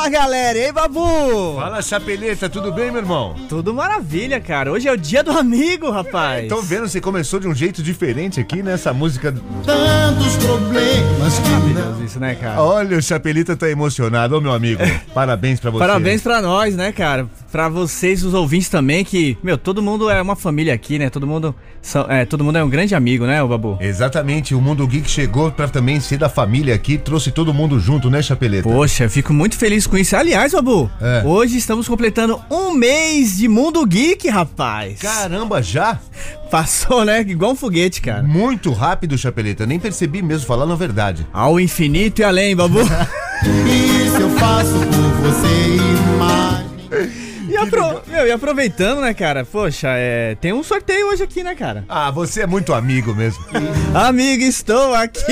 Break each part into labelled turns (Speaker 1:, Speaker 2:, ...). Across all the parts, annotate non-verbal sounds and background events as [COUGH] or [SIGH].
Speaker 1: Fala galera, e aí Babu?
Speaker 2: Fala Chapeleta, tudo bem meu irmão?
Speaker 1: Tudo maravilha, cara. Hoje é o dia do amigo, rapaz.
Speaker 2: Tô vendo, você começou de um jeito diferente aqui nessa música.
Speaker 1: Tantos problemas que Maravilhoso isso, né, cara?
Speaker 2: Olha, o Chapelita tá emocionado, ô meu amigo. Parabéns pra você.
Speaker 1: Parabéns pra nós, né, cara? Pra vocês, os ouvintes também, que, meu, todo mundo é uma família aqui, né? Todo mundo, são, é, todo mundo é um grande amigo, né, o Babu?
Speaker 2: Exatamente, o Mundo Geek chegou pra também ser da família aqui, trouxe todo mundo junto, né, Chapeleta?
Speaker 1: Poxa, eu fico muito feliz com isso. Aliás, Babu, é. hoje estamos completando um mês de Mundo Geek, rapaz.
Speaker 2: Caramba, já?
Speaker 1: Passou, né? Igual um foguete, cara.
Speaker 2: Muito rápido, Chapeleta. Nem percebi mesmo, falando a verdade.
Speaker 1: Ao infinito e além, Babu. [LAUGHS] isso eu faço por você e mais. E, apro... Meu, e aproveitando, né, cara? Poxa, é... tem um sorteio hoje aqui, né, cara?
Speaker 2: Ah, você é muito amigo mesmo.
Speaker 1: amigo, estou aqui. [LAUGHS]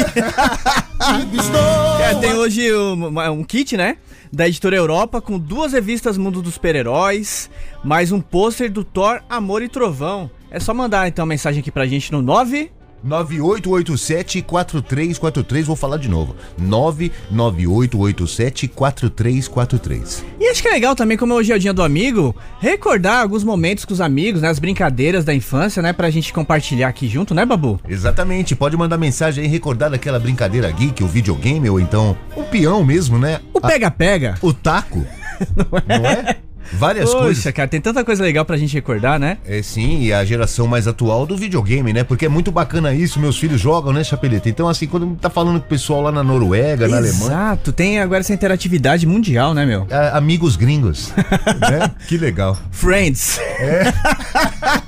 Speaker 1: estou. É, tem hoje um, um kit, né? da editora Europa com duas revistas Mundo dos Super-Heróis, mais um pôster do Thor Amor e Trovão. É só mandar então a mensagem aqui pra gente no 9
Speaker 2: 9887-4343, vou falar de novo. 99887-4343.
Speaker 1: E acho que é legal também, como hoje é o dia do amigo, recordar alguns momentos com os amigos, né? As brincadeiras da infância, né? Pra gente compartilhar aqui junto, né, Babu?
Speaker 2: Exatamente, pode mandar mensagem aí, recordar daquela brincadeira geek, o videogame, ou então o peão mesmo, né?
Speaker 1: O pega-pega.
Speaker 2: O taco. [LAUGHS] Não é? Não é? Várias Poxa, coisas.
Speaker 1: cara, tem tanta coisa legal pra gente recordar, né?
Speaker 2: É sim, e a geração mais atual do videogame, né? Porque é muito bacana isso, meus filhos jogam, né, Chapeleta? Então, assim, quando tá falando com o pessoal lá na Noruega, Exato, na Alemanha.
Speaker 1: Exato, tem agora essa interatividade mundial, né, meu?
Speaker 2: É, amigos gringos. [LAUGHS] né? Que legal.
Speaker 1: Friends. É. [LAUGHS]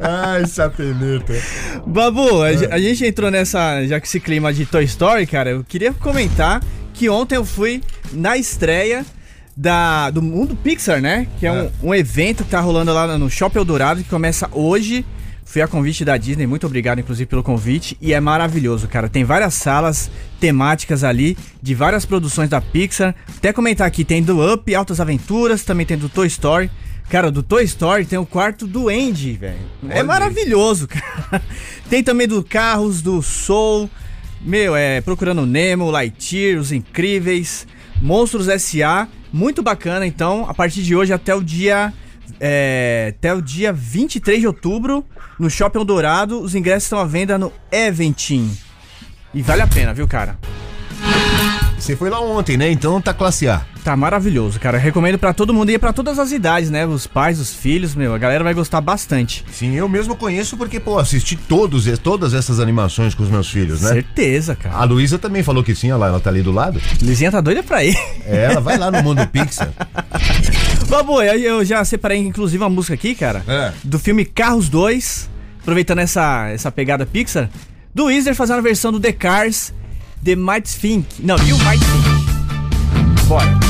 Speaker 2: Ai, Chapeleta.
Speaker 1: Babu, a, é. a gente entrou nessa, já que esse clima de Toy Story, cara, eu queria comentar que ontem eu fui na estreia da, do mundo Pixar, né? Que é, é. Um, um, evento que tá rolando lá no Shopping Eldorado, que começa hoje. Fui a convite da Disney, muito obrigado, inclusive, pelo convite. E é maravilhoso, cara. Tem várias salas temáticas ali, de várias produções da Pixar. Até comentar aqui, tem do Up, Altas Aventuras, também tem do Toy Story. Cara, do Toy Story tem o quarto do Andy, velho. É maravilhoso, [LAUGHS] cara. Tem também do Carros, do Soul. Meu, é Procurando Nemo, Lightyear, Os Incríveis, Monstros S.A. Muito bacana, então, a partir de hoje até o dia. É, até o dia 23 de outubro, no Shopping Dourado, os ingressos estão à venda no Eventim. E vale a pena, viu, cara?
Speaker 2: Você foi lá ontem, né? Então tá classe A.
Speaker 1: Tá maravilhoso, cara. Recomendo para todo mundo e para todas as idades, né? Os pais, os filhos, meu, a galera vai gostar bastante.
Speaker 2: Sim, eu mesmo conheço porque, pô, assisti todos, todas essas animações com os meus filhos, né?
Speaker 1: Certeza, cara.
Speaker 2: A Luísa também falou que sim, olha lá, ela tá ali do lado.
Speaker 1: Luizinha tá doida pra ir.
Speaker 2: É, ela vai lá no mundo Pixar. [LAUGHS]
Speaker 1: Babu, eu já separei inclusive uma música aqui, cara, é. do filme Carros 2, aproveitando essa, essa pegada Pixar, do Weezer fazendo a versão do The Cars The Might Think. Não, You Might Think. Bora.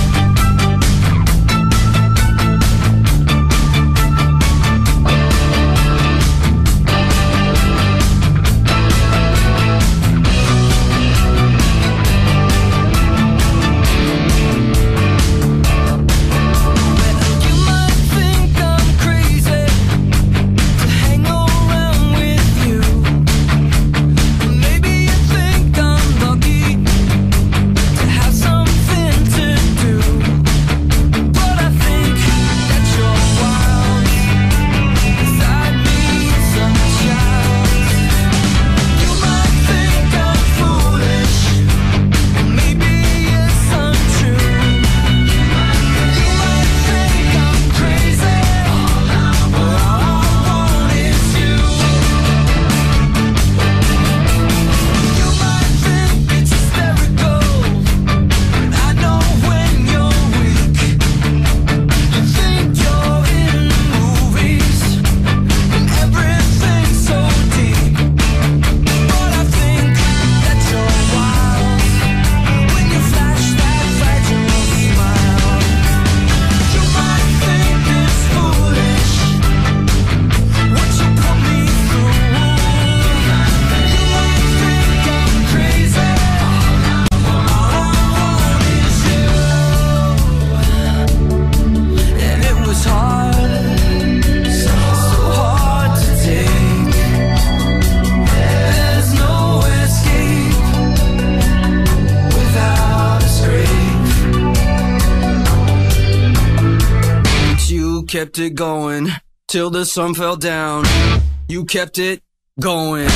Speaker 3: Going till the sun fell down. You kept it going.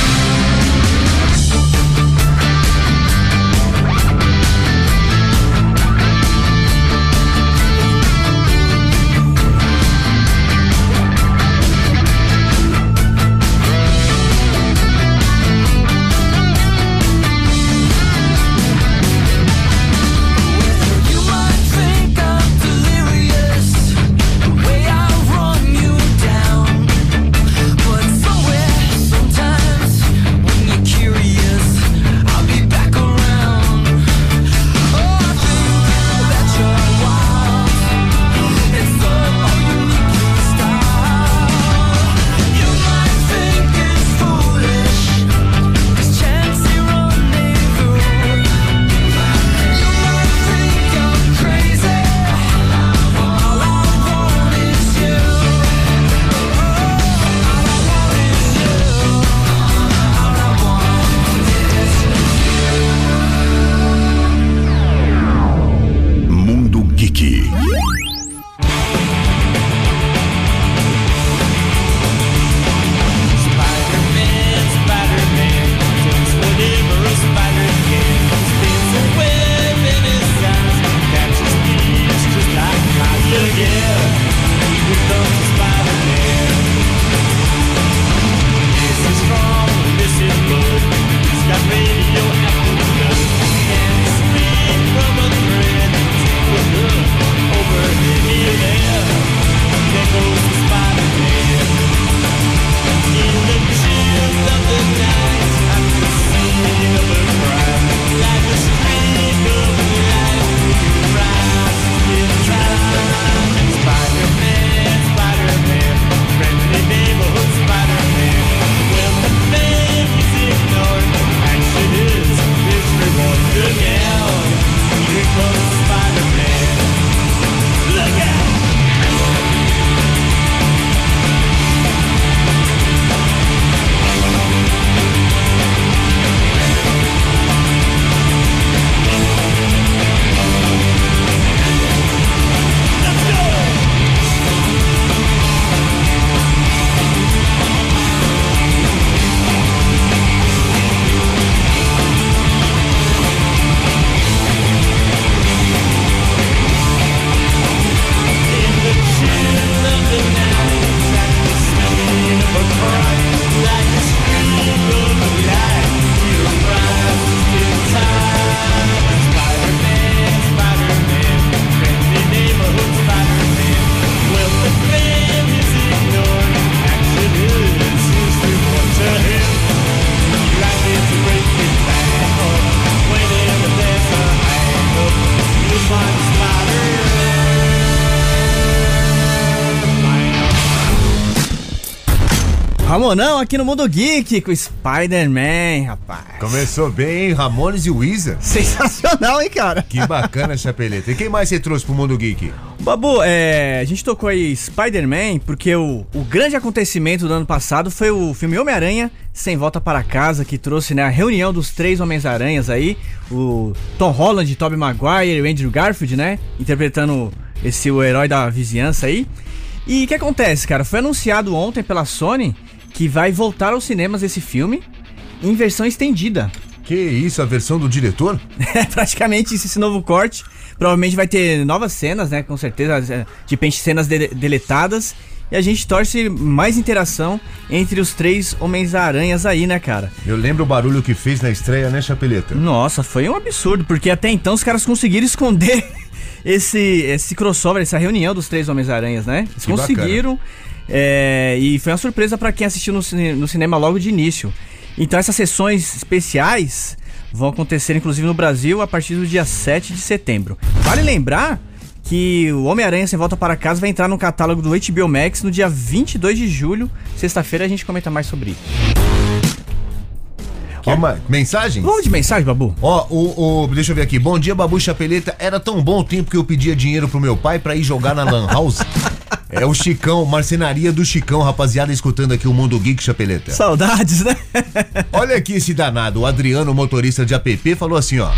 Speaker 1: Ramonão aqui no Mundo Geek com Spider-Man, rapaz.
Speaker 2: Começou bem, hein? Ramones e Weezer.
Speaker 1: Sensacional, hein, cara?
Speaker 2: Que bacana, Chapeleta. E quem mais você trouxe pro Mundo Geek?
Speaker 1: Babu, é, a gente tocou aí Spider-Man porque o, o grande acontecimento do ano passado foi o filme Homem-Aranha Sem Volta para Casa, que trouxe né, a reunião dos três Homens-Aranhas aí, o Tom Holland, Tobey Maguire e o Andrew Garfield, né, interpretando esse o herói da vizinhança aí. E o que acontece, cara? Foi anunciado ontem pela Sony que vai voltar aos cinemas esse filme em versão estendida.
Speaker 2: Que isso, a versão do diretor? [LAUGHS]
Speaker 1: É praticamente isso, esse novo corte. Provavelmente vai ter novas cenas, né? Com certeza, é, de repente cenas de- deletadas. E a gente torce mais interação entre os três Homens-Aranhas aí, né, cara?
Speaker 2: Eu lembro o barulho que fez na estreia, né, Chapeleta?
Speaker 1: Nossa, foi um absurdo, porque até então os caras conseguiram esconder [LAUGHS] esse, esse crossover, essa reunião dos três Homens-Aranhas, né? Eles
Speaker 2: Que
Speaker 1: conseguiram. É, e foi uma surpresa pra quem assistiu no, cine- no cinema logo de início. Então essas sessões especiais vão acontecer inclusive no Brasil a partir do dia 7 de setembro. Vale lembrar que o Homem-Aranha Sem Volta para Casa vai entrar no catálogo do HBO Max no dia 22 de julho. Sexta-feira a gente comenta mais sobre isso.
Speaker 2: Que mais? Mensagem?
Speaker 1: Vamos de mensagem, Babu?
Speaker 2: Ó, o, o- deixa eu ver aqui. Bom dia, Babu Chapeleta. Era tão bom o tempo que eu pedia dinheiro pro meu pai pra ir jogar na Lan House. [LAUGHS] É o Chicão, marcenaria do Chicão, rapaziada, escutando aqui o Mundo Geek Chapeleta.
Speaker 1: Saudades, né?
Speaker 2: Olha aqui esse danado, o Adriano, motorista de app, falou assim, ó.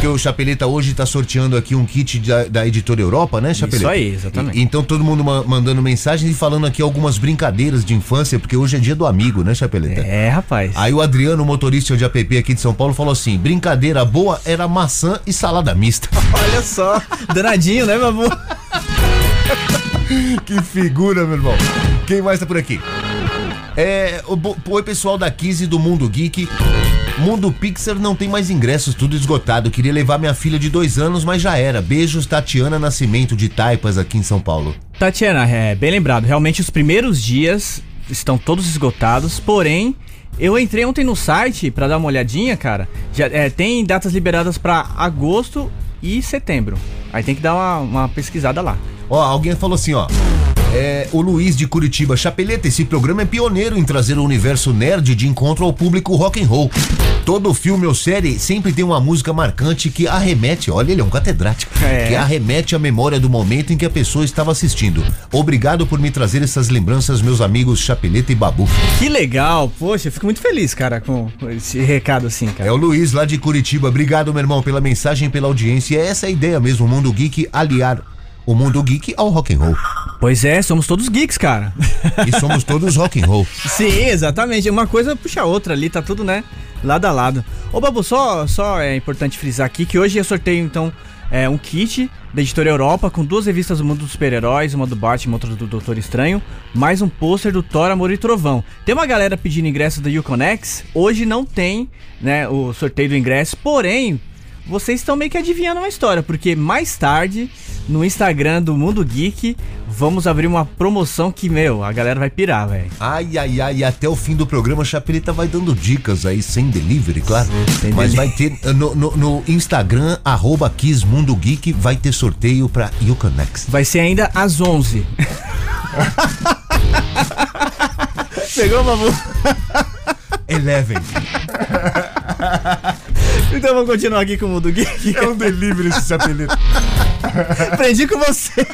Speaker 2: Que o Chapeleta hoje tá sorteando aqui um kit da, da editora Europa, né, Chapeleta?
Speaker 1: aí, exatamente.
Speaker 2: E- então todo mundo ma- mandando mensagem e falando aqui algumas brincadeiras de infância, porque hoje é dia do amigo, né, Chapeleta?
Speaker 1: É, rapaz.
Speaker 2: Aí o Adriano, motorista de app aqui de São Paulo, falou assim: brincadeira boa era maçã e salada mista.
Speaker 1: Olha só. [LAUGHS] Danadinho, né, babu? [LAUGHS] [LAUGHS]
Speaker 2: que figura, meu irmão. Quem mais tá por aqui? É. Oi, pessoal da 15 do Mundo Geek. Mundo Pixar não tem mais ingressos, tudo esgotado. Queria levar minha filha de dois anos, mas já era. Beijos, Tatiana Nascimento de Taipas, aqui em São Paulo.
Speaker 1: Tatiana, é bem lembrado. Realmente os primeiros dias estão todos esgotados, porém. Eu entrei ontem no site pra dar uma olhadinha, cara. Já é, tem datas liberadas pra agosto e setembro. Aí tem que dar uma, uma pesquisada lá.
Speaker 2: Ó, alguém falou assim, ó. É, o Luiz de Curitiba, Chapeleta, esse programa é pioneiro em trazer o universo nerd de encontro ao público rock and roll. Todo filme ou série sempre tem uma música marcante que arremete, olha, ele é um catedrático,
Speaker 1: É.
Speaker 2: que arremete à memória do momento em que a pessoa estava assistindo. Obrigado por me trazer essas lembranças, meus amigos Chapeleta e Babu.
Speaker 1: Que legal, poxa, eu fico muito feliz, cara, com esse recado assim,
Speaker 2: É
Speaker 1: cara.
Speaker 2: o Luiz lá de Curitiba. Obrigado, meu irmão, pela mensagem, pela audiência. É essa a ideia mesmo, o Mundo Geek aliar o Mundo Geek ao rock and roll.
Speaker 1: Pois é, somos todos geeks, cara.
Speaker 2: E somos todos rock and roll. [LAUGHS]
Speaker 1: Sim, exatamente. Uma coisa puxa a outra ali, tá tudo, né? Lado a lado. Ô, Babu, só, só é importante frisar aqui que hoje eu sorteio, então, é, um kit da editora Europa com duas revistas do mundo dos super-heróis, uma do Batman, outra do Doutor Estranho, mais um pôster do Thor, Amor e Trovão. Tem uma galera pedindo ingresso do Uconex, hoje não tem, né, o sorteio do ingresso, porém, vocês estão meio que adivinhando uma história, porque mais tarde, no Instagram do Mundo Geek, vamos abrir uma promoção que, meu, a galera vai pirar, velho.
Speaker 2: Ai, ai, ai, até o fim do programa, a Chapeleta vai dando dicas aí, sem delivery, claro.
Speaker 1: Sem
Speaker 2: Mas
Speaker 1: delivery.
Speaker 2: vai ter eh, no, no- no Instagram, arroba Kiss Mundo Geek, vai ter sorteio pra Uconex.
Speaker 1: Vai ser ainda às 11. [LAUGHS] Pegou, Babu? [LAUGHS]
Speaker 2: Eleven. [LAUGHS]
Speaker 1: Então vamos continuar aqui com o Mundo Geek.
Speaker 2: É um delivery esse Chapeleta. [LAUGHS]
Speaker 1: Aprendi com você.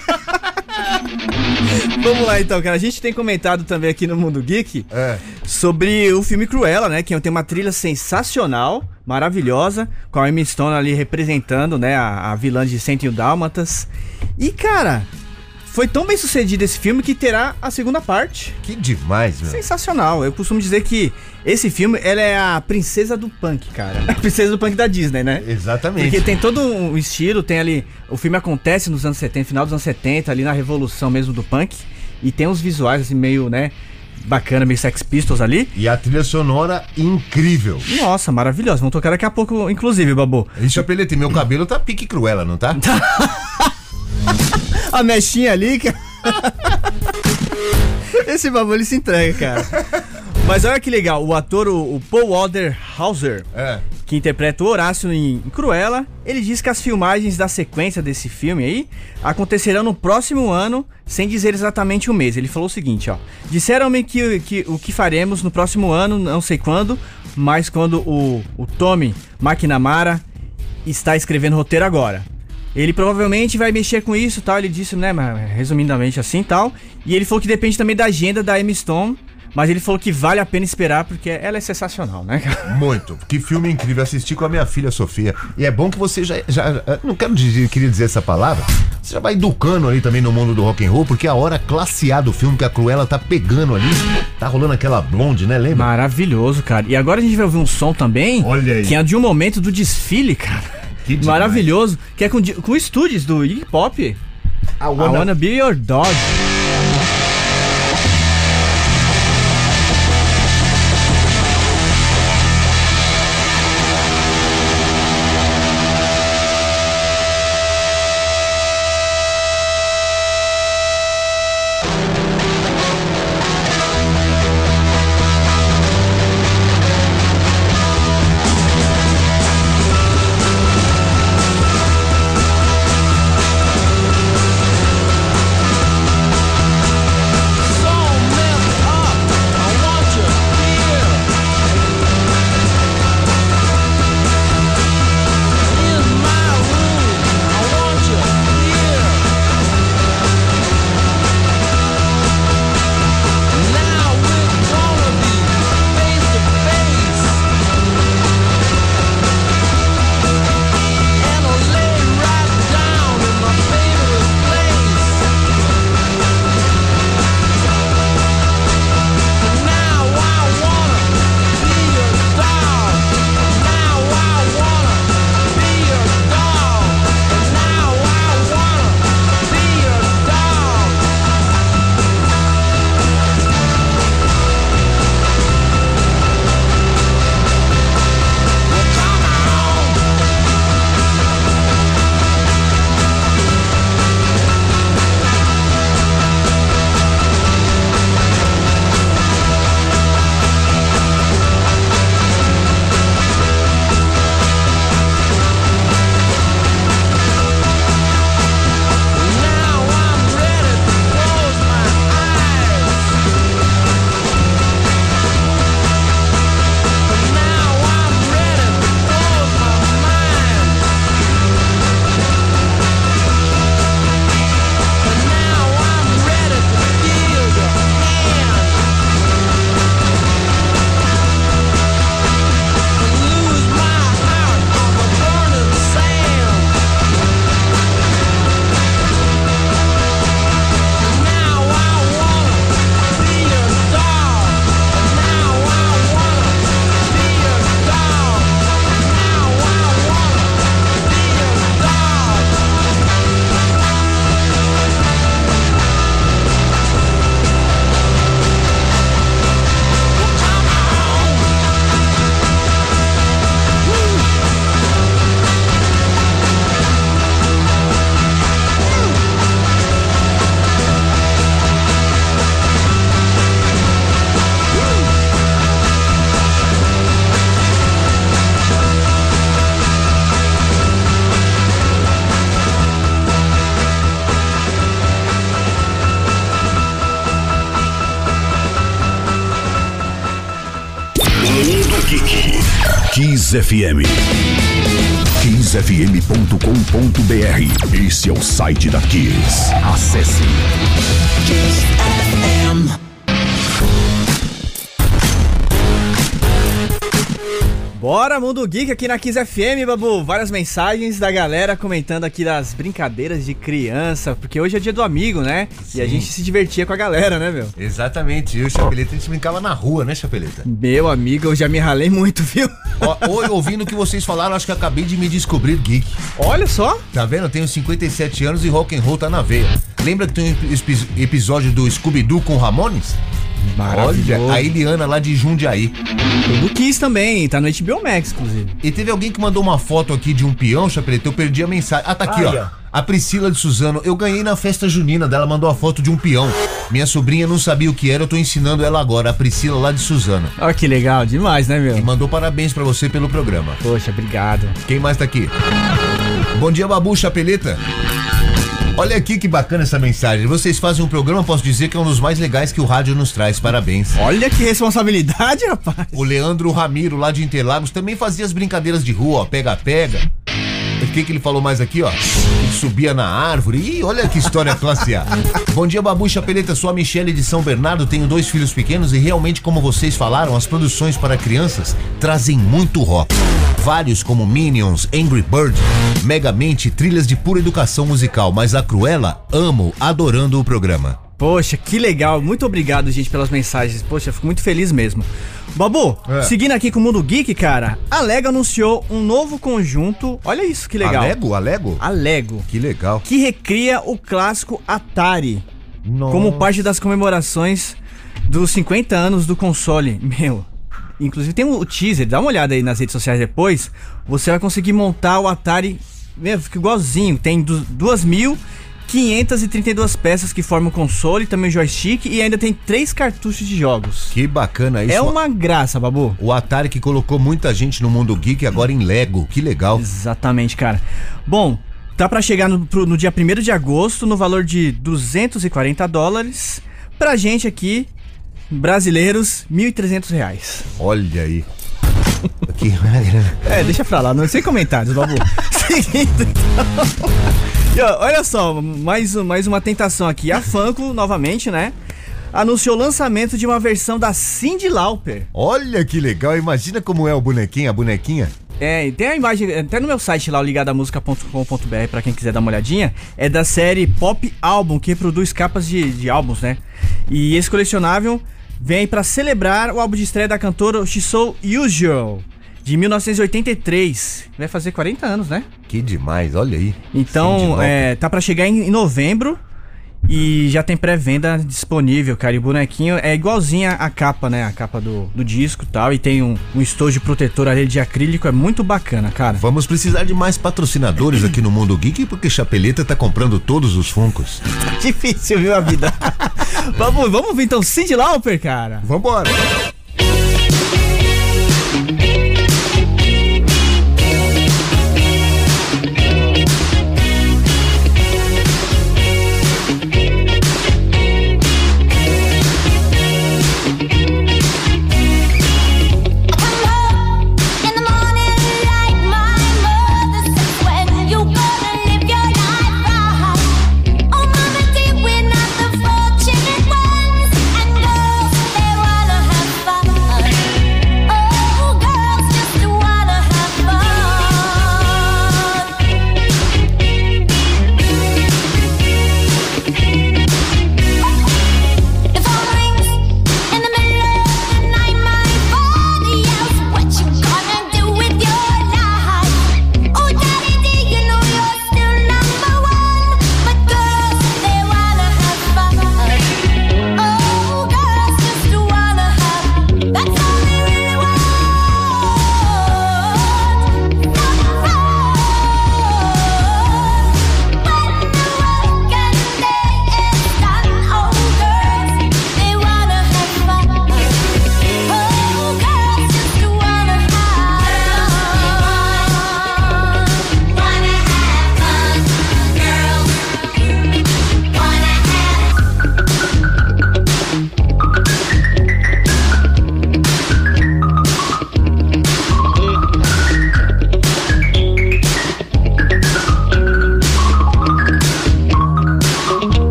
Speaker 1: vamos lá então, cara. A gente tem comentado também aqui no Mundo Geek
Speaker 2: É.
Speaker 1: sobre o filme Cruella, né? Que tem uma trilha sensacional, maravilhosa, com a Emma Stone ali representando, né? A, a vilã de 101 Dálmatas. E, cara, foi tão bem sucedido esse filme que terá a segunda parte.
Speaker 2: Que demais, meu.
Speaker 1: Sensacional. Eu costumo dizer que esse filme, ela é a princesa do punk, cara. [LAUGHS] A princesa do punk da Disney, né?
Speaker 2: Exatamente.
Speaker 1: Porque tem todo um estilo, tem ali. O filme acontece nos anos 70, final dos anos 70, ali na revolução mesmo do punk. E tem uns visuais assim, meio, né? Bacana, meio Sex Pistols ali.
Speaker 2: E a trilha sonora incrível.
Speaker 1: Nossa, maravilhosa. Vamos tocar daqui a pouco, inclusive, Babu.
Speaker 2: E Chapeleta, e meu cabelo tá pique cruela, não tá? [LAUGHS]
Speaker 1: A mechinha ali, cara. [LAUGHS] Esse Babu ele se entrega, cara. Mas olha que legal, o ator, o, o Paul Walter Hauser,
Speaker 2: É.
Speaker 1: que interpreta o Horácio em Cruella, ele diz que as filmagens da sequência desse filme aí acontecerão no próximo ano, sem dizer exatamente o mês. Ele falou o seguinte, ó: "Disseram-me que, que o que faremos no próximo ano, não sei quando, mas quando o, o Tommy McNamara está escrevendo roteiro agora. Ele provavelmente vai mexer com isso e tal. Ele disse, né, resumidamente assim tal. E ele falou que depende também da agenda da Emma Stone. Mas ele falou que vale a pena esperar porque ela é sensacional, né?
Speaker 2: Muito. Que filme incrível. Assisti com a minha filha Sofia. E é bom que você já. já não quero dizer, queria dizer essa palavra. Você já vai educando ali também no mundo do rock and roll, porque a hora classe A do filme que a Cruella tá pegando ali. Tá rolando aquela blonde, né? Lembra?
Speaker 1: Maravilhoso, cara. E agora a gente vai ouvir um som também.
Speaker 2: Olha aí.
Speaker 1: Que é de um momento do desfile, cara.
Speaker 2: Que demais.
Speaker 1: Maravilhoso. Que é com, com estúdios do Iggy Pop.
Speaker 2: I
Speaker 1: I wanna be your dog.
Speaker 4: Kiss FM. KissFM.com.br. Esse é o site da Kiss. Acesse.
Speaker 1: Bora, Mundo Geek aqui na Kiss FM, Babu. Várias mensagens da galera comentando aqui das brincadeiras de criança, porque hoje é dia do amigo, né? E a
Speaker 2: Sim.
Speaker 1: gente se divertia com a galera, né, meu?
Speaker 2: Exatamente. Eu e o Chapeleta, a gente brincava na rua, né, Chapeleta?
Speaker 1: Meu amigo, eu já me ralei muito, viu?
Speaker 2: Hoje, ouvindo o que vocês falaram, acho que acabei de me descobrir geek.
Speaker 1: Olha só.
Speaker 2: Tá vendo? Eu tenho 57 anos e rock and roll tá na veia. Lembra que tem um epi- episódio do Scooby-Doo com Ramones? Olha, a Eliana lá de Jundiaí.
Speaker 1: Tem do Kiss também, tá no HBO Max, inclusive.
Speaker 2: E teve alguém que mandou uma foto aqui de um peão, Chapeleta, eu perdi a mensagem. Ah, tá aqui, ó.
Speaker 1: ó.
Speaker 2: A Priscila de Suzano, eu ganhei na festa junina dela, mandou a foto de um peão. Minha sobrinha não sabia o que era, eu tô ensinando ela agora, a Priscila lá de Suzano.
Speaker 1: Olha que legal, demais, né,
Speaker 2: E
Speaker 1: meu?
Speaker 2: mandou parabéns pra você pelo programa.
Speaker 1: Poxa, obrigado.
Speaker 2: Quem mais tá aqui? Bom dia, Babu Chapeleta. Olha aqui que bacana essa mensagem. Vocês fazem um programa, posso dizer que é um dos mais legais que o rádio nos traz. Parabéns.
Speaker 1: Olha que responsabilidade, rapaz.
Speaker 2: O Leandro Ramiro, lá de Interlagos, também fazia as brincadeiras de rua, ó, pega-pega. O que, que ele falou mais aqui, ó? Ele subia na árvore. Ih, olha que história classe A. [LAUGHS] Bom dia, Babu Chapeleta. Sou a Michele de São Bernardo. Tenho dois filhos pequenos e realmente, como vocês falaram, as produções para crianças trazem muito rock. Vários como Minions, Angry Bird, Megamente, trilhas de pura educação musical. Mas a Cruella, amo, adorando o programa.
Speaker 1: Poxa, que legal. Muito obrigado, gente, pelas mensagens. Poxa, fico muito feliz mesmo. Babu,
Speaker 2: É.
Speaker 1: seguindo aqui com o Mundo Geek, cara, a Lego anunciou um novo conjunto. Olha isso, que legal.
Speaker 2: Alego? Alego?
Speaker 1: A Lego.
Speaker 2: Que legal.
Speaker 1: Que recria o clássico Atari
Speaker 2: Nossa.
Speaker 1: como parte das comemorações dos 50 anos do console. Meu. Inclusive tem o teaser, dá uma olhada aí nas redes sociais depois. Você vai conseguir montar o Atari. Meu, fica igualzinho. Tem du- 2.532 peças que formam o console, também o joystick e ainda tem três cartuchos de jogos.
Speaker 2: Que bacana isso.
Speaker 1: É uma graça, Babu.
Speaker 2: O Atari que colocou muita gente no mundo geek agora em Lego. Que legal.
Speaker 1: Exatamente, cara. Bom, tá pra chegar no, pro- no dia 1 de agosto no valor de 240 dólares. Pra gente aqui, brasileiros, 1.300 reais.
Speaker 2: Olha aí. [LAUGHS]
Speaker 1: É, deixa pra lá, não sem comentários, Babu. [LAUGHS] Seguindo, então. [LAUGHS] E, ó, olha só, mais, mais uma tentação aqui. A Funko, novamente, né? Anunciou o lançamento de uma versão da Cyndi Lauper.
Speaker 2: Olha que legal. Imagina como é o bonequinho, a bonequinha.
Speaker 1: É, tem a imagem, até no meu site lá, ligadamusica.com.br, pra quem quiser dar uma olhadinha, é da série Pop Album, que reproduz capas de, de álbuns, né? E esse colecionável vem pra celebrar o álbum de estreia da cantora She's So Usual, de 1983. Vai fazer 40 anos, né?
Speaker 2: Que demais, olha aí.
Speaker 1: Então, é, tá pra chegar em, em novembro e já tem pré-venda disponível, cara. E o bonequinho é igualzinha a capa, né? A capa do, do disco e tal. E tem um, um estojo protetor ali de acrílico, é muito bacana, cara.
Speaker 2: Vamos precisar de mais patrocinadores aqui no Mundo Geek, porque Chapeleta tá comprando todos os funcos. [LAUGHS]
Speaker 1: Difícil, viu, a vida? [LAUGHS] vamos, vamos ver então Cindy Lauper, cara.
Speaker 2: Vambora.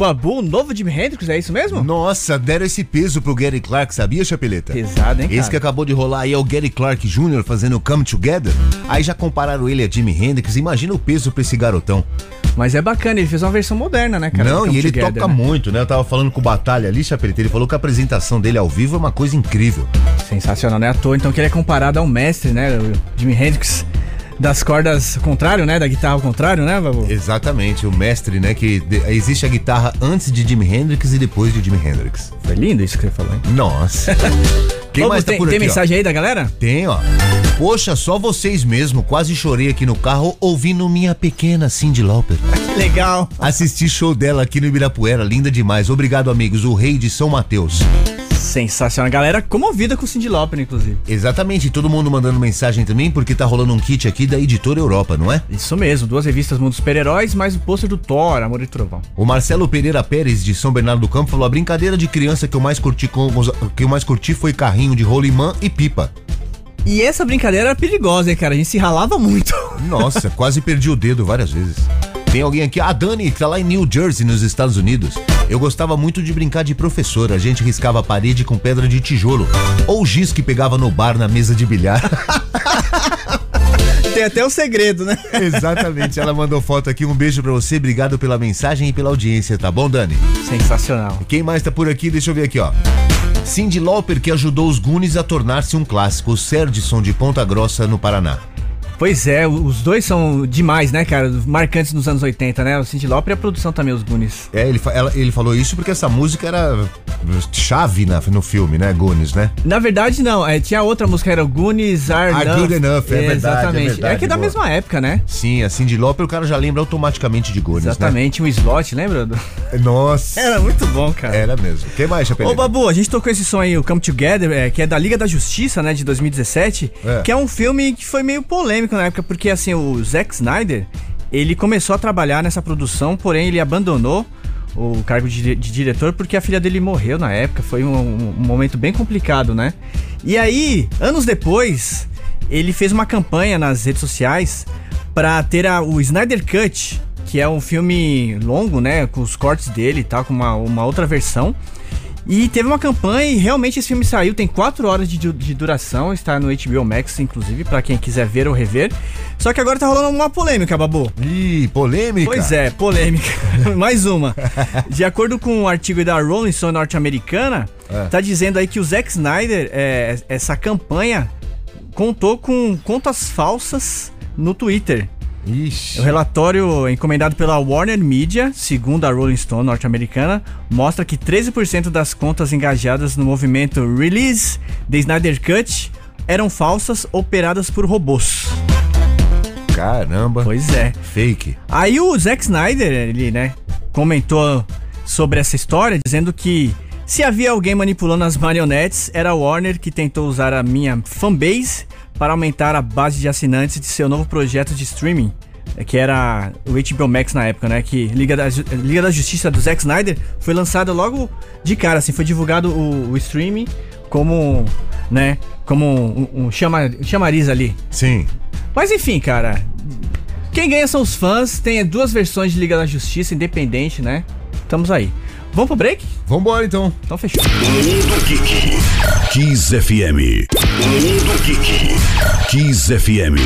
Speaker 1: Babu, o novo Jimi Hendrix, é isso mesmo?
Speaker 2: Nossa, deram esse peso pro Gary Clark, sabia, Chapeleta?
Speaker 1: Pesado, hein, cara?
Speaker 2: Esse que acabou de rolar aí é o Gary Clark Jr. fazendo Come Together. Aí já compararam ele a Jimi Hendrix. Imagina o peso pra esse garotão.
Speaker 1: Mas é bacana, ele fez uma versão moderna, né, cara?
Speaker 2: Não, e ele
Speaker 1: Together,
Speaker 2: toca
Speaker 1: né?
Speaker 2: muito, né? Eu tava falando com o Batalha ali, Chapeleta. Ele falou que a apresentação dele ao vivo é uma coisa incrível.
Speaker 1: Sensacional, não é à toa. Então que ele é comparado ao mestre, né? O Jimi Hendrix das cordas ao contrário, né? Da guitarra ao contrário, né, Babu?
Speaker 2: Exatamente, o mestre, né? Que de- existe a guitarra antes de Jimi Hendrix e depois de Jimi Hendrix.
Speaker 1: Foi lindo isso que você falou, hein?
Speaker 2: Nossa. [LAUGHS] Quem mais tá
Speaker 1: tem,
Speaker 2: por
Speaker 1: tem
Speaker 2: aqui? ó?
Speaker 1: mensagem aí da galera?
Speaker 2: Tem, ó. Poxa, só vocês mesmo. Quase chorei aqui no carro ouvindo minha pequena Cindy Lauper. [LAUGHS]
Speaker 1: Que legal.
Speaker 2: Assisti show dela aqui no Ibirapuera, linda demais. Obrigado, amigos. O rei de São Mateus.
Speaker 1: Sensacional. Galera comovida com o Cindy Lauper, inclusive.
Speaker 2: Exatamente, e todo mundo mandando mensagem também, porque tá rolando um kit aqui da editora Europa, não é?
Speaker 1: Isso mesmo, duas revistas Mundo Super-Heróis, mais o pôster do Thor, Amor e Trovão.
Speaker 2: O Marcelo Pereira Pérez, de São Bernardo do Campo, falou: a brincadeira de criança que eu mais curti, com, que eu mais curti foi carrinho de rolimã e pipa.
Speaker 1: E essa brincadeira era perigosa, hein, cara? A gente se ralava muito.
Speaker 2: Nossa, quase perdi o dedo várias vezes. Tem alguém aqui, a Dani, que tá lá em New Jersey, nos Estados Unidos. Eu gostava muito de brincar de professor. A gente riscava a parede com pedra de tijolo. Ou giz que pegava no bar na mesa de bilhar. [LAUGHS]
Speaker 1: Tem até o segredo, né? [LAUGHS]
Speaker 2: Exatamente. Ela mandou foto aqui. Um beijo pra você. Obrigado pela mensagem e pela audiência, tá bom, Dani?
Speaker 1: Sensacional.
Speaker 2: Quem mais tá por aqui? Deixa eu ver aqui, ó. Cindy Lauper, que ajudou os Goonies a tornar-se um clássico. O Serdson de Ponta Grossa, no Paraná.
Speaker 1: Pois é, os dois são demais, né, cara? Marcantes nos anos 80, né? O Cindy Lauper e a produção também, os Goonies.
Speaker 2: É, ele, ela- ele falou isso porque essa música era chave na- no filme, né? Goonies, né?
Speaker 1: Na verdade, não. É, tinha outra música, era o Goonies Are,
Speaker 2: Are Good Enough, é verdade, é
Speaker 1: Exatamente.
Speaker 2: verdade,
Speaker 1: que é da
Speaker 2: boa.
Speaker 1: mesma época, né?
Speaker 2: Sim, a Cindy Lauper, o cara já lembra automaticamente de Goonies,
Speaker 1: Exatamente, um slot, lembra?
Speaker 2: né? [LAUGHS] Nossa.
Speaker 1: Era muito bom, cara.
Speaker 2: Era mesmo. Quem mais, Chapeleiro?
Speaker 1: Ô, Babu, a gente tocou esse som aí, o Come Together, é, que é da Liga da Justiça, né, de 2017,
Speaker 2: É.
Speaker 1: que é um filme que foi meio polêmico na época, porque, assim, o Zack Snyder, ele começou a trabalhar nessa produção, porém ele abandonou o cargo de, de diretor porque a filha dele morreu na época, foi um, um- momento bem complicado, né? E aí, anos depois, ele fez uma campanha nas redes sociais pra ter a- o Snyder Cut, que é um filme longo, né, com os cortes dele e tal, com uma, uma outra versão. E teve uma campanha e realmente esse filme saiu, tem 4 horas de, de duração, está no HBO Max, inclusive, pra quem quiser ver ou rever. Só que agora tá rolando uma polêmica, Babu.
Speaker 2: Ih, polêmica.
Speaker 1: Pois é, polêmica. [LAUGHS] Mais uma. De acordo com um artigo da Rolling Stone norte-americana,
Speaker 2: É.
Speaker 1: tá dizendo aí que o Zack Snyder, é, essa campanha, contou com contas falsas no Twitter.
Speaker 2: Ixi.
Speaker 1: O relatório encomendado pela Warner Media, segundo a Rolling Stone norte-americana, mostra que 13% das contas engajadas no movimento Release the Snyder Cut eram falsas operadas por robôs.
Speaker 2: Caramba.
Speaker 1: Pois é.
Speaker 2: Fake.
Speaker 1: Aí o Zack Snyder, ele, né, comentou sobre essa história, dizendo que se havia alguém manipulando as marionetes, era a Warner que tentou usar a minha fanbase para aumentar a base de assinantes de seu novo projeto de streaming, eh, que era o HBO Max na época, né, que Liga da, Liga da Justiça do Zack Snyder foi lançada logo de cara, assim, foi divulgado o, o streaming como, né, como um, um chama, chamariz ali.
Speaker 2: Sim.
Speaker 1: Mas enfim, cara. Quem ganha são os fãs. Tem duas versões de Liga da Justiça, independente, né? Estamos aí. Vamos pro break?
Speaker 2: Vambora então.
Speaker 1: Então fechou.
Speaker 4: Mundo Geek. Kiss FM. Mundo Geek. Kiss FM.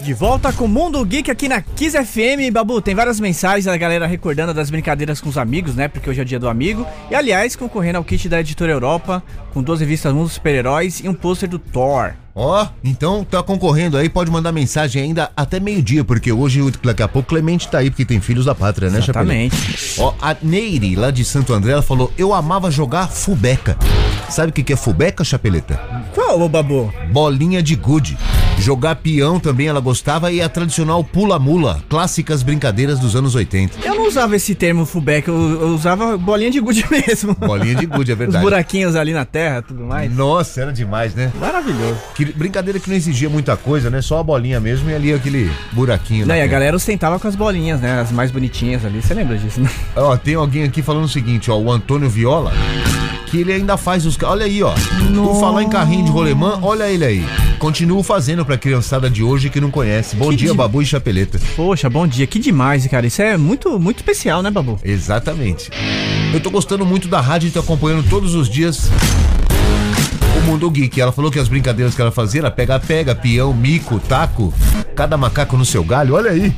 Speaker 1: De volta com o Mundo Geek aqui na Kiss FM. Babu, tem várias mensagens da galera recordando das brincadeiras com os amigos, né? Porque hoje é o dia do amigo. E aliás, concorrendo ao kit da Editora Europa, com duas revistas Mundo Super-Heróis e um pôster do Thor.
Speaker 2: Ó, então tá concorrendo aí, pode mandar mensagem ainda até meio-dia, porque hoje, daqui a pouco, Clemente tá aí, porque tem filhos da pátria, né?
Speaker 1: Exatamente.
Speaker 2: Ó, a Neire, lá de Santo André, ela falou: Eu amava jogar fubeca. Sabe o que que é fubeca, Chapeleta?
Speaker 1: Qual, ô Babu?
Speaker 2: Bolinha de gude. Jogar peão também ela gostava e a tradicional pula-mula, clássicas brincadeiras dos anos 80.
Speaker 1: Eu não usava esse termo fullback, eu, eu usava bolinha de gude [LAUGHS] mesmo.
Speaker 2: Bolinha de gude, é
Speaker 1: Os
Speaker 2: verdade.
Speaker 1: buraquinhos ali na terra tudo mais.
Speaker 2: Nossa, era demais, né?
Speaker 1: Maravilhoso.
Speaker 2: Que brincadeira que não exigia muita coisa, né? Só a bolinha mesmo e ali aquele buraquinho.
Speaker 1: Não, e a galera ostentava com as bolinhas, né? As mais bonitinhas ali. Você lembra disso, né?
Speaker 2: Ó, tem alguém aqui falando o seguinte, ó, o Antônio Viola, que ele ainda faz os. Olha aí, ó. Por falar em carrinho de rolemã, olha ele aí. Continuo fazendo pra criançada de hoje que não conhece. Bom
Speaker 1: Que
Speaker 2: dia,
Speaker 1: di-
Speaker 2: Babu e Chapeleta.
Speaker 1: Poxa, bom dia. Que demais, cara. Isso é muito, muito especial, né, Babu?
Speaker 2: Exatamente. Eu tô gostando muito da rádio e tô acompanhando todos os dias o Mundo Geek. Ela falou que as brincadeiras que ela fazia era pega-pega, peão, mico, taco, cada macaco no seu galho. Olha aí.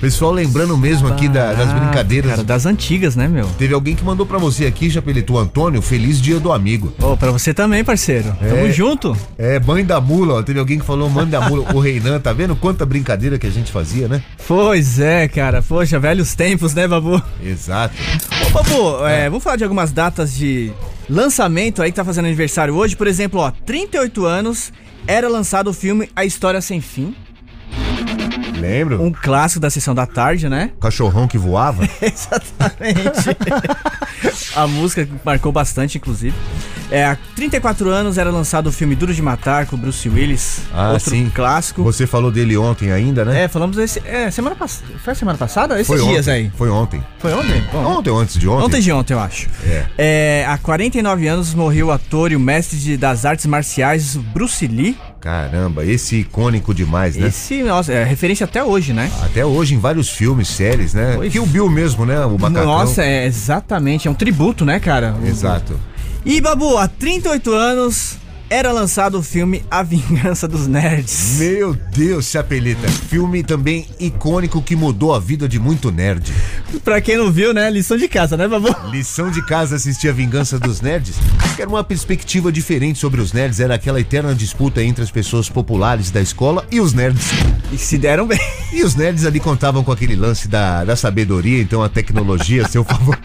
Speaker 2: Pessoal lembrando mesmo aqui da- das
Speaker 1: Ah,
Speaker 2: brincadeiras.
Speaker 1: Cara, das antigas, né, meu?
Speaker 2: Teve alguém que mandou pra você aqui, Chapelito, o Antônio, feliz dia do amigo.
Speaker 1: Ô, pra você também, parceiro. Tamo
Speaker 2: É.
Speaker 1: junto.
Speaker 2: É, mãe da mula, ó. Teve alguém que falou mãe da mula. O Reinan, tá vendo quanta brincadeira que a gente fazia, né?
Speaker 1: Pois é, cara. Poxa, velhos tempos, né, Babu?
Speaker 2: Exato.
Speaker 1: Ô, Babu, é, vamos falar de algumas datas de lançamento aí que tá fazendo aniversário hoje. Por exemplo, ó, 38 anos, era lançado o filme A História Sem Fim.
Speaker 2: Lembro?
Speaker 1: Um clássico da sessão da tarde, né? [LAUGHS]
Speaker 2: Cachorrão que voava. [LAUGHS]
Speaker 1: Exatamente. a música marcou bastante, inclusive. É, há 34 anos era lançado o filme Duro de Matar com o Bruce Willis.
Speaker 2: Ah,
Speaker 1: outro
Speaker 2: sim.
Speaker 1: clássico.
Speaker 2: Você falou dele ontem ainda, né?
Speaker 1: É, falamos esse. É, semana passada. Foi a semana passada? Esses
Speaker 2: Foi
Speaker 1: dias
Speaker 2: ontem.
Speaker 1: aí.
Speaker 2: Foi ontem.
Speaker 1: Foi ontem? Bom,
Speaker 2: Ontem ou antes de ontem?
Speaker 1: Ontem de ontem, eu acho.
Speaker 2: É.
Speaker 1: É, há 49 anos morreu o ator e o mestre de- das artes marciais Bruce Lee.
Speaker 2: Caramba, esse icônico demais, né?
Speaker 1: Esse, nossa, é referência até hoje, né?
Speaker 2: Até hoje em vários filmes, séries, né?
Speaker 1: Pois.
Speaker 2: Kill Bill mesmo, né? O macacão.
Speaker 1: Nossa, é exatamente, é um tributo, né, cara?
Speaker 2: Exato.
Speaker 1: E, Babu, há 38 anos era lançado o filme A Vingança dos Nerds.
Speaker 2: Meu Deus, Chapeleta. Filme também icônico que mudou a vida de muito nerd.
Speaker 1: pra quem não viu, né, lição de casa, né, Babu?
Speaker 2: Lição de casa assistir a Vingança dos Nerds? Era uma perspectiva diferente sobre os nerds, era aquela eterna disputa entre as pessoas populares da escola e os nerds.
Speaker 1: E se deram bem.
Speaker 2: E os nerds ali contavam com aquele lance da, da sabedoria, então a tecnologia a seu favor.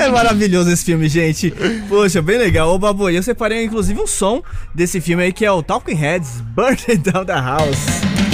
Speaker 1: É maravilhoso esse filme, gente. Poxa, bem legal. Ô, Babu, eu separei inclusive um som desse filme aí que é o Talking Heads, Burn Down the House.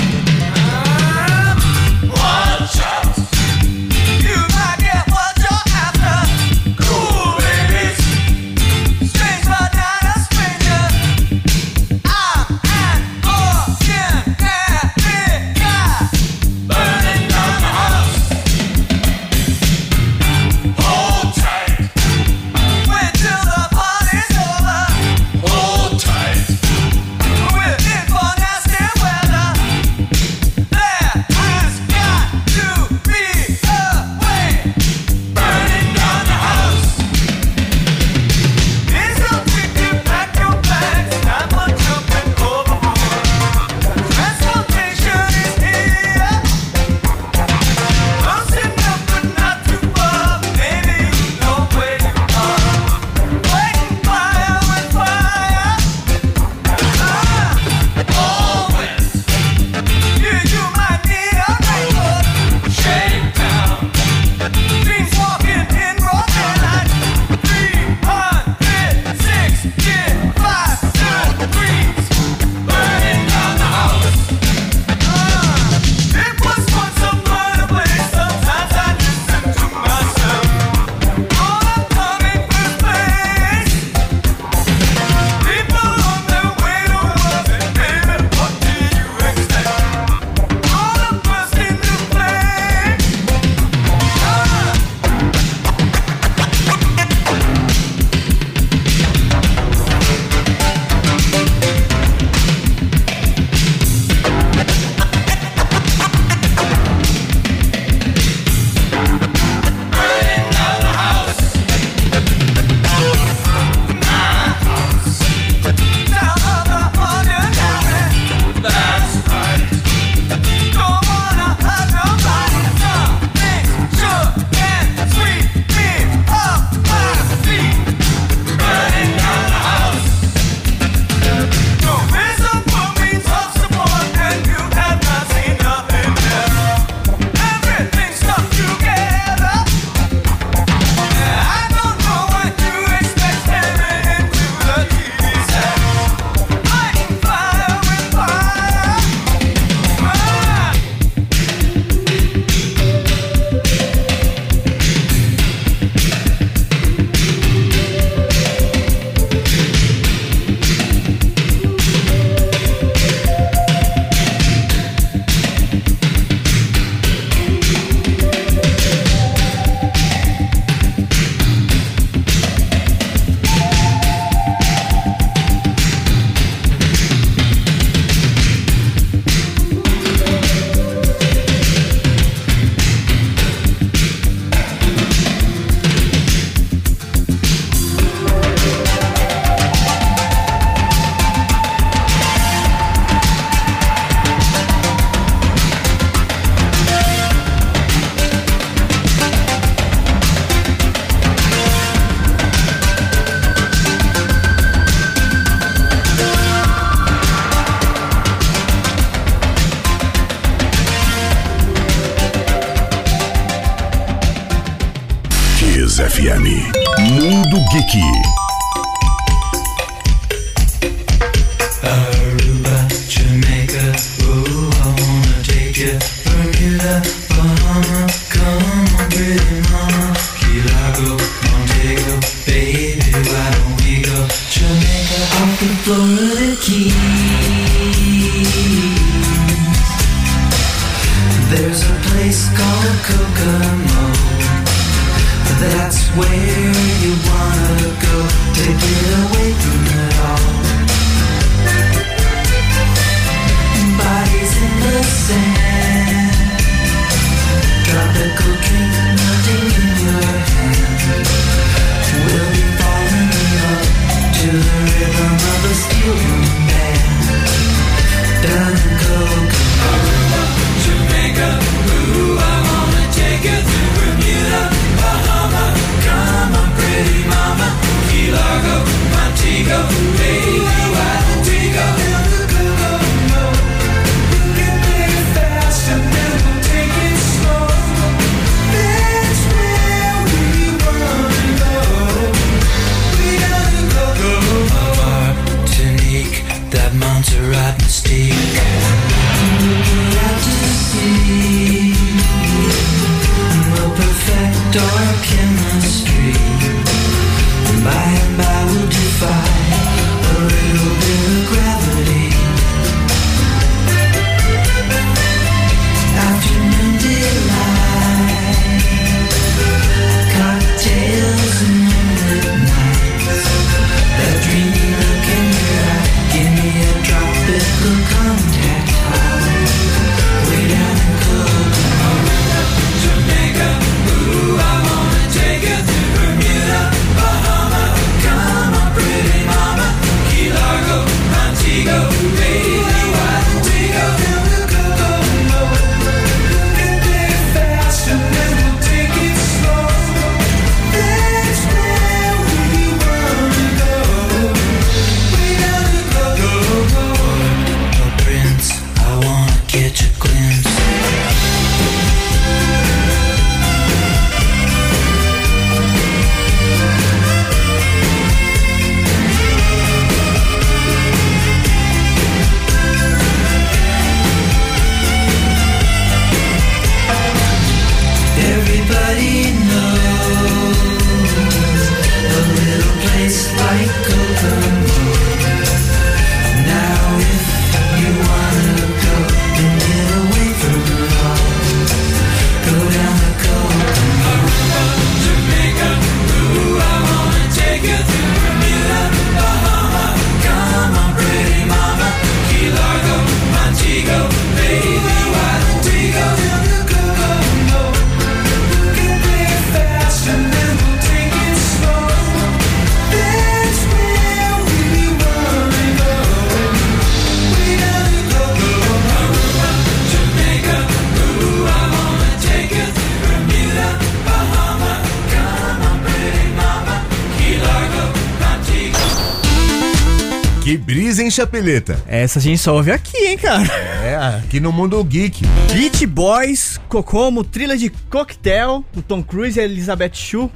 Speaker 1: Essa a gente só ouve aqui, hein, cara.
Speaker 2: É, aqui no Mundo Geek.
Speaker 1: Beach Boys, Kokomo, trilha de coquetel, o Tom Cruise e a Elizabeth Shue.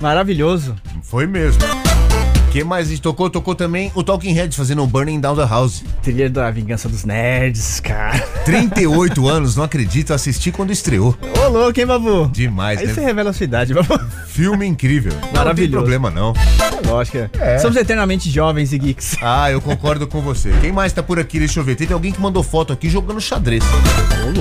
Speaker 1: Maravilhoso.
Speaker 2: Foi mesmo. que mais a gente tocou? Tocou também o Talking Heads fazendo o Burning Down the House.
Speaker 1: Trilha da Vingança dos Nerds, cara.
Speaker 2: 38 anos, não acredito, assisti quando estreou.
Speaker 1: Ô, louco, hein, Babu?
Speaker 2: Demais,
Speaker 1: Aí
Speaker 2: né?
Speaker 1: você revela a sua idade, Babu.
Speaker 2: Filme incrível. Não tem
Speaker 1: Maravilhoso.
Speaker 2: problema, não.
Speaker 1: Lógico. é.
Speaker 2: É.
Speaker 1: Somos eternamente jovens e geeks.
Speaker 2: Ah, eu concordo com você. Quem mais tá por aqui? Deixa eu ver. Teve alguém que mandou foto aqui jogando xadrez.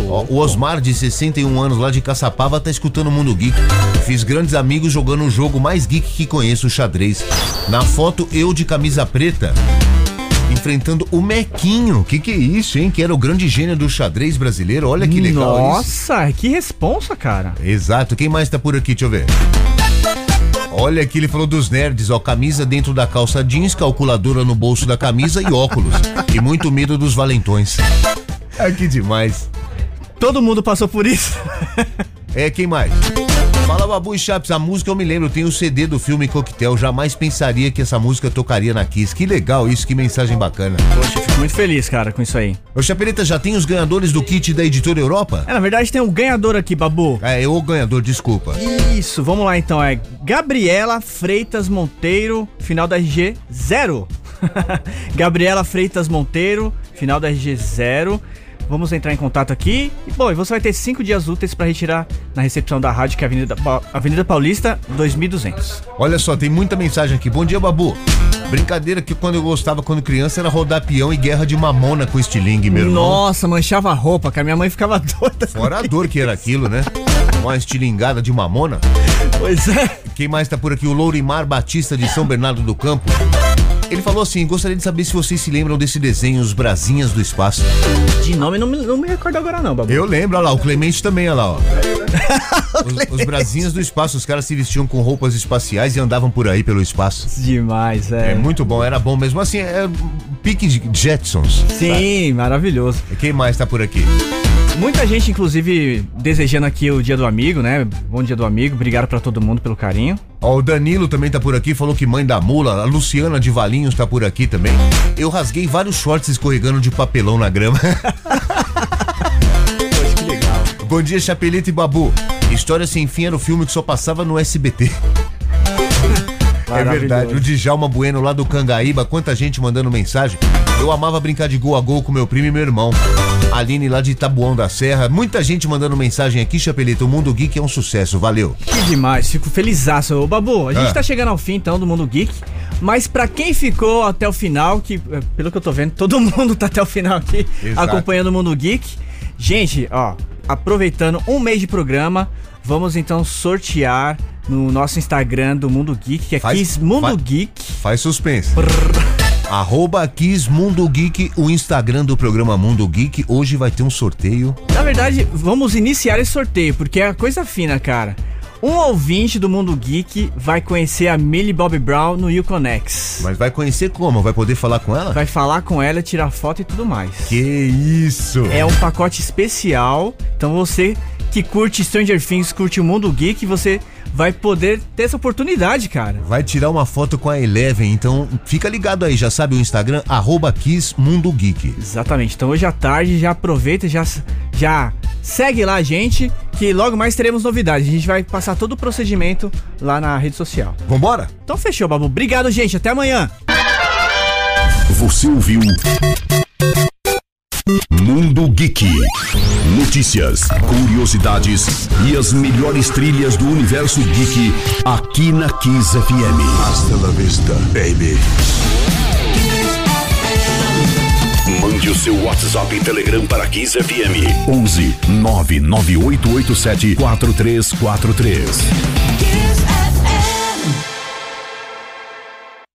Speaker 2: Ó, o Osmar, de 61 anos, lá de Caçapava, tá escutando o Mundo Geek. Fiz grandes amigos jogando o jogo mais geek que conheço, o xadrez. Na foto, eu de camisa preta, enfrentando o Mequinho. Que que é isso, hein? Que era o grande gênio do xadrez brasileiro. Olha que legal isso.
Speaker 1: Nossa, que responsa, cara.
Speaker 2: Exato. Quem mais tá por aqui? Deixa eu ver. Olha aqui, ele falou dos nerds, ó, camisa dentro da calça jeans, calculadora no bolso da camisa e óculos. e muito medo dos valentões. Ah, que demais.
Speaker 1: Todo mundo passou por isso.
Speaker 2: É, quem mais? Fala Babu e Chaps, a música eu me lembro, tem o CD do filme Coquetel, jamais pensaria que essa música tocaria na Kiss. Que legal isso, que mensagem bacana.
Speaker 1: Poxa, fico muito feliz, cara, com isso aí.
Speaker 2: Ô Chapeleta, já tem os ganhadores do kit da Editora Europa?
Speaker 1: É, na verdade tem um ganhador aqui, Babu.
Speaker 2: É, o ganhador, desculpa.
Speaker 1: Isso, vamos lá então. É Gabriela Freitas Monteiro, final da RG 0. [LAUGHS] Gabriela Freitas Monteiro, final da RG 0. Vamos entrar em contato aqui. E, bom, e você vai ter cinco dias úteis para retirar na recepção da rádio, que é a Avenida, Pa- Avenida Paulista 2200.
Speaker 2: Olha só, tem muita mensagem aqui. Bom dia, Babu. Brincadeira que quando eu gostava quando criança era rodar peão e guerra de mamona com estilingue, meu irmão.
Speaker 1: Nossa, manchava a roupa, cara. Minha mãe ficava [LAUGHS] doida.
Speaker 2: Fora a dor que era aquilo, né? Uma estilingada de mamona.
Speaker 1: Pois é.
Speaker 2: Quem mais tá por aqui? O Lourimar Batista de São Bernardo do Campo. Ele falou assim: gostaria de saber se vocês se lembram desse desenho, Os Brasinhas do Espaço.
Speaker 1: De nome não me, não me recordo agora não, Babu.
Speaker 2: Eu lembro, olha lá, o Clemente também, olha lá, ó. [LAUGHS] Os, os Brasinhas do Espaço, os caras se vestiam com roupas espaciais e andavam por aí pelo espaço.
Speaker 1: Demais, é.
Speaker 2: É muito bom, era bom mesmo. Assim, é pique de Jetsons.
Speaker 1: Sim, maravilhoso.
Speaker 2: Quem mais tá por aqui?
Speaker 1: Muita gente, inclusive, desejando aqui o dia do amigo, né? Bom dia do amigo. Obrigado pra todo mundo pelo carinho.
Speaker 2: Ó, o Danilo também tá por aqui, falou que mãe da mula. A Luciana de Valinhos tá por aqui também. Eu rasguei vários shorts escorregando de papelão na grama. [LAUGHS]
Speaker 1: Poxa, que legal.
Speaker 2: Bom dia, Chapelito e Babu. História Sem Fim era o filme que só passava no SBT. [LAUGHS] É verdade. O Djalma Bueno lá do Cangaíba, quanta gente mandando mensagem. Eu amava brincar de gol a gol com meu primo e meu irmão. Aline lá de Tabuão da Serra. Muita gente mandando mensagem aqui, Chapelito. O Mundo Geek é um sucesso. Valeu.
Speaker 1: Que demais, fico felizaço. Ô, Babu, a gente
Speaker 2: Ah.
Speaker 1: tá chegando ao fim, então, do Mundo Geek. Mas pra quem ficou até o final, que eh, pelo que eu tô vendo, todo [LAUGHS] mundo tá até o final aqui,
Speaker 2: Exato.
Speaker 1: acompanhando o Mundo Geek. Gente, ó, aproveitando um mês de programa, vamos então sortear no nosso Instagram do Mundo Geek, que é
Speaker 2: Faz-
Speaker 1: Kiss Mundo Geek.
Speaker 2: Faz suspense. Arroba Kiss Mundo Geek, o Instagram do programa Mundo Geek. Hoje vai ter um sorteio.
Speaker 1: Na verdade, vamos iniciar esse sorteio, porque é coisa fina, cara. Um ouvinte do Mundo Geek vai conhecer a Millie Bobby Brown no Uconex.
Speaker 2: Mas vai conhecer como? Vai poder falar com ela?
Speaker 1: Vai falar com ela, tirar foto e tudo mais.
Speaker 2: Que isso!
Speaker 1: É um pacote especial. Então você que curte Stranger Things, curte o Mundo Geek, você vai poder ter essa oportunidade, cara.
Speaker 2: Vai tirar uma foto com a Eleven, então fica ligado aí, já sabe o Instagram, arroba Geek.
Speaker 1: Exatamente. Então hoje à tarde já aproveita, já, já segue lá a gente, que logo mais teremos novidades. A gente vai passar todo o procedimento lá na rede social.
Speaker 2: Vambora?
Speaker 1: Então fechou, Babu. Obrigado, gente. Até amanhã.
Speaker 4: Você ouviu Mundo Geek. Notícias, curiosidades e as melhores trilhas do universo geek aqui na Kiss FM.
Speaker 5: Hasta la vista, baby.
Speaker 4: Mande o seu WhatsApp e Telegram para Kiss FM 11 99887 4343.
Speaker 6: Kiss